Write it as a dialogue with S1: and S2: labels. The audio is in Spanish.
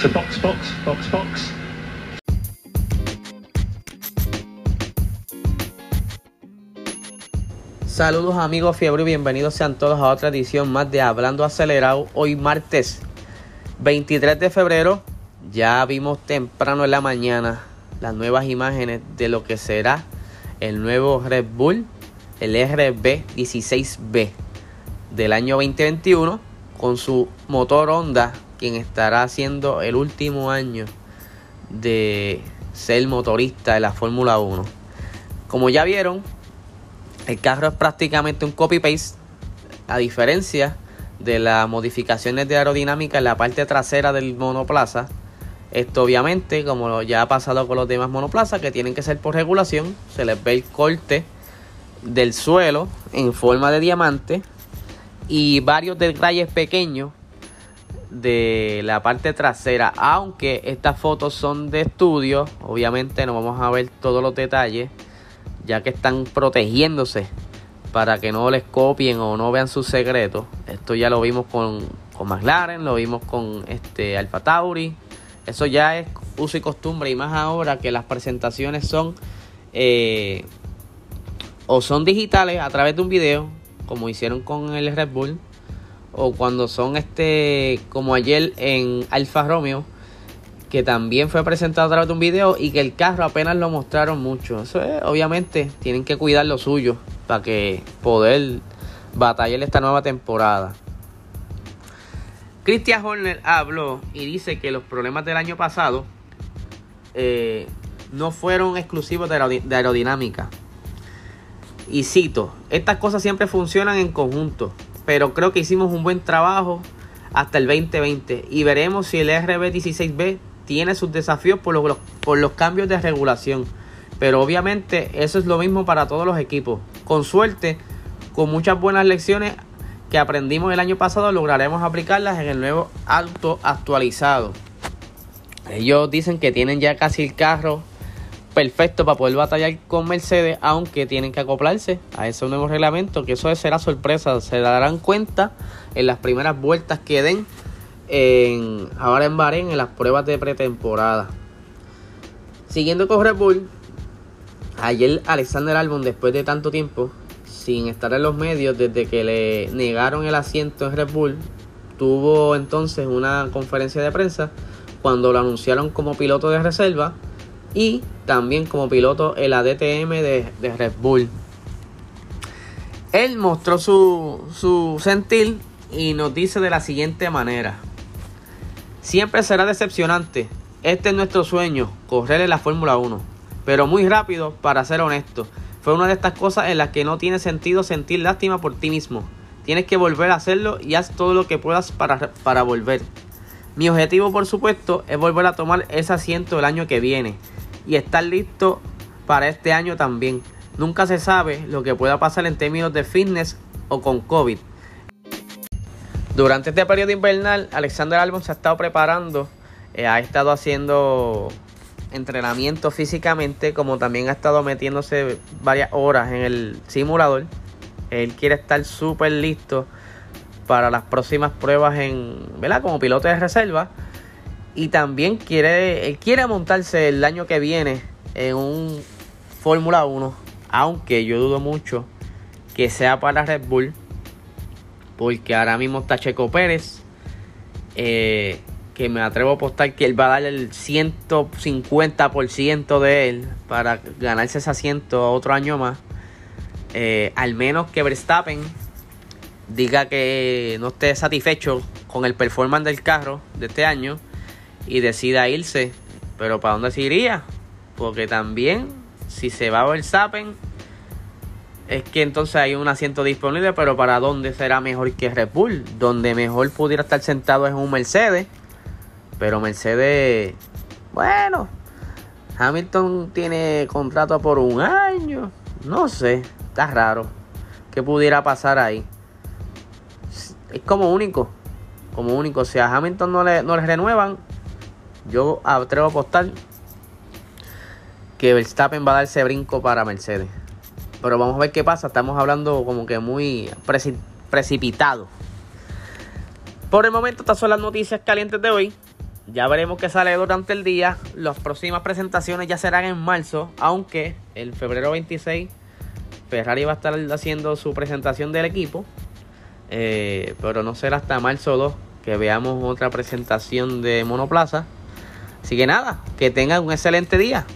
S1: So box, box, box, box.
S2: Saludos amigos Fiebre y bienvenidos sean todos a otra edición más de Hablando Acelerado. Hoy martes 23 de febrero ya vimos temprano en la mañana las nuevas imágenes de lo que será el nuevo Red Bull, el RB 16B del año 2021 con su motor Honda, quien estará haciendo el último año de ser motorista de la Fórmula 1. Como ya vieron, el carro es prácticamente un copy-paste, a diferencia de las modificaciones de aerodinámica en la parte trasera del monoplaza. Esto obviamente, como ya ha pasado con los demás monoplazas, que tienen que ser por regulación, se les ve el corte del suelo en forma de diamante y varios detalles pequeños de la parte trasera. Aunque estas fotos son de estudio, obviamente no vamos a ver todos los detalles ya que están protegiéndose para que no les copien o no vean sus secretos. Esto ya lo vimos con, con McLaren, lo vimos con este Alfa Tauri. Eso ya es uso y costumbre y más ahora que las presentaciones son eh, o son digitales a través de un video, como hicieron con el Red Bull, o cuando son este como ayer en Alfa Romeo que también fue presentado a través de un video y que el carro apenas lo mostraron mucho. Eso es, obviamente, tienen que cuidar lo suyo para que poder batallar esta nueva temporada. Christian Horner habló y dice que los problemas del año pasado eh, no fueron exclusivos de, de aerodinámica. Y cito, estas cosas siempre funcionan en conjunto, pero creo que hicimos un buen trabajo hasta el 2020 y veremos si el RB16B tiene sus desafíos por los, por los cambios de regulación. Pero obviamente eso es lo mismo para todos los equipos. Con suerte, con muchas buenas lecciones que aprendimos el año pasado, lograremos aplicarlas en el nuevo auto actualizado. Ellos dicen que tienen ya casi el carro perfecto para poder batallar con Mercedes, aunque tienen que acoplarse a ese nuevo reglamento, que eso será sorpresa, se darán cuenta en las primeras vueltas que den en, ahora en Bahrein en las pruebas de pretemporada. Siguiendo con Red Bull, ayer Alexander Albon, después de tanto tiempo, sin estar en los medios, desde que le negaron el asiento en Red Bull, tuvo entonces una conferencia de prensa cuando lo anunciaron como piloto de reserva y también como piloto en la DTM de, Red Bull. Él mostró su, su sentir y nos dice de la siguiente manera. Siempre será decepcionante. Este es nuestro sueño, correr en la Fórmula 1. Pero muy rápido, para ser honesto. Fue una de estas cosas en las que no tiene sentido sentir lástima por ti mismo. Tienes que volver a hacerlo y haz todo lo que puedas para, para volver. Mi objetivo, por supuesto, es volver a tomar ese asiento el año que viene. Y estar listo para este año también. Nunca se sabe lo que pueda pasar en términos de fitness o con COVID. Durante este periodo invernal, Alexander Albon se ha estado preparando, eh, ha estado haciendo entrenamiento físicamente, como también ha estado metiéndose varias horas en el simulador. Él quiere estar súper listo para las próximas pruebas en, ¿verdad? Como piloto de reserva. Y también quiere, quiere montarse el año que viene en un Fórmula 1. Aunque yo dudo mucho que sea para Red Bull porque ahora mismo está Checo Pérez. Eh, que me atrevo a apostar que él va a dar el 150% de él para ganarse ese asiento otro año más. Eh, al menos que Verstappen diga que no esté satisfecho con el performance del carro de este año y decida irse. Pero ¿para dónde se iría? Porque también, si se va a Verstappen, es que entonces hay un asiento disponible, pero ¿para dónde será mejor que Red Bull? Donde mejor pudiera estar sentado es un Mercedes, pero Mercedes, bueno, Hamilton tiene contrato por un año, no sé, está raro. ¿Qué pudiera pasar ahí? Es como único, como único. Si a Hamilton no le, no le renuevan, yo atrevo a apostar que Verstappen va a darse brinco para Mercedes. Pero vamos a ver qué pasa. Estamos hablando como que muy precipitado. Por el momento, estas son las noticias calientes de hoy. ya veremos qué sale durante el día. Las próximas presentaciones ya serán en marzo, aunque el febrero 26 Ferrari va a estar haciendo su presentación del equipo. Eh, pero no será hasta marzo 2 que veamos otra presentación de Monoplaza. Así que nada, que tengan un excelente día.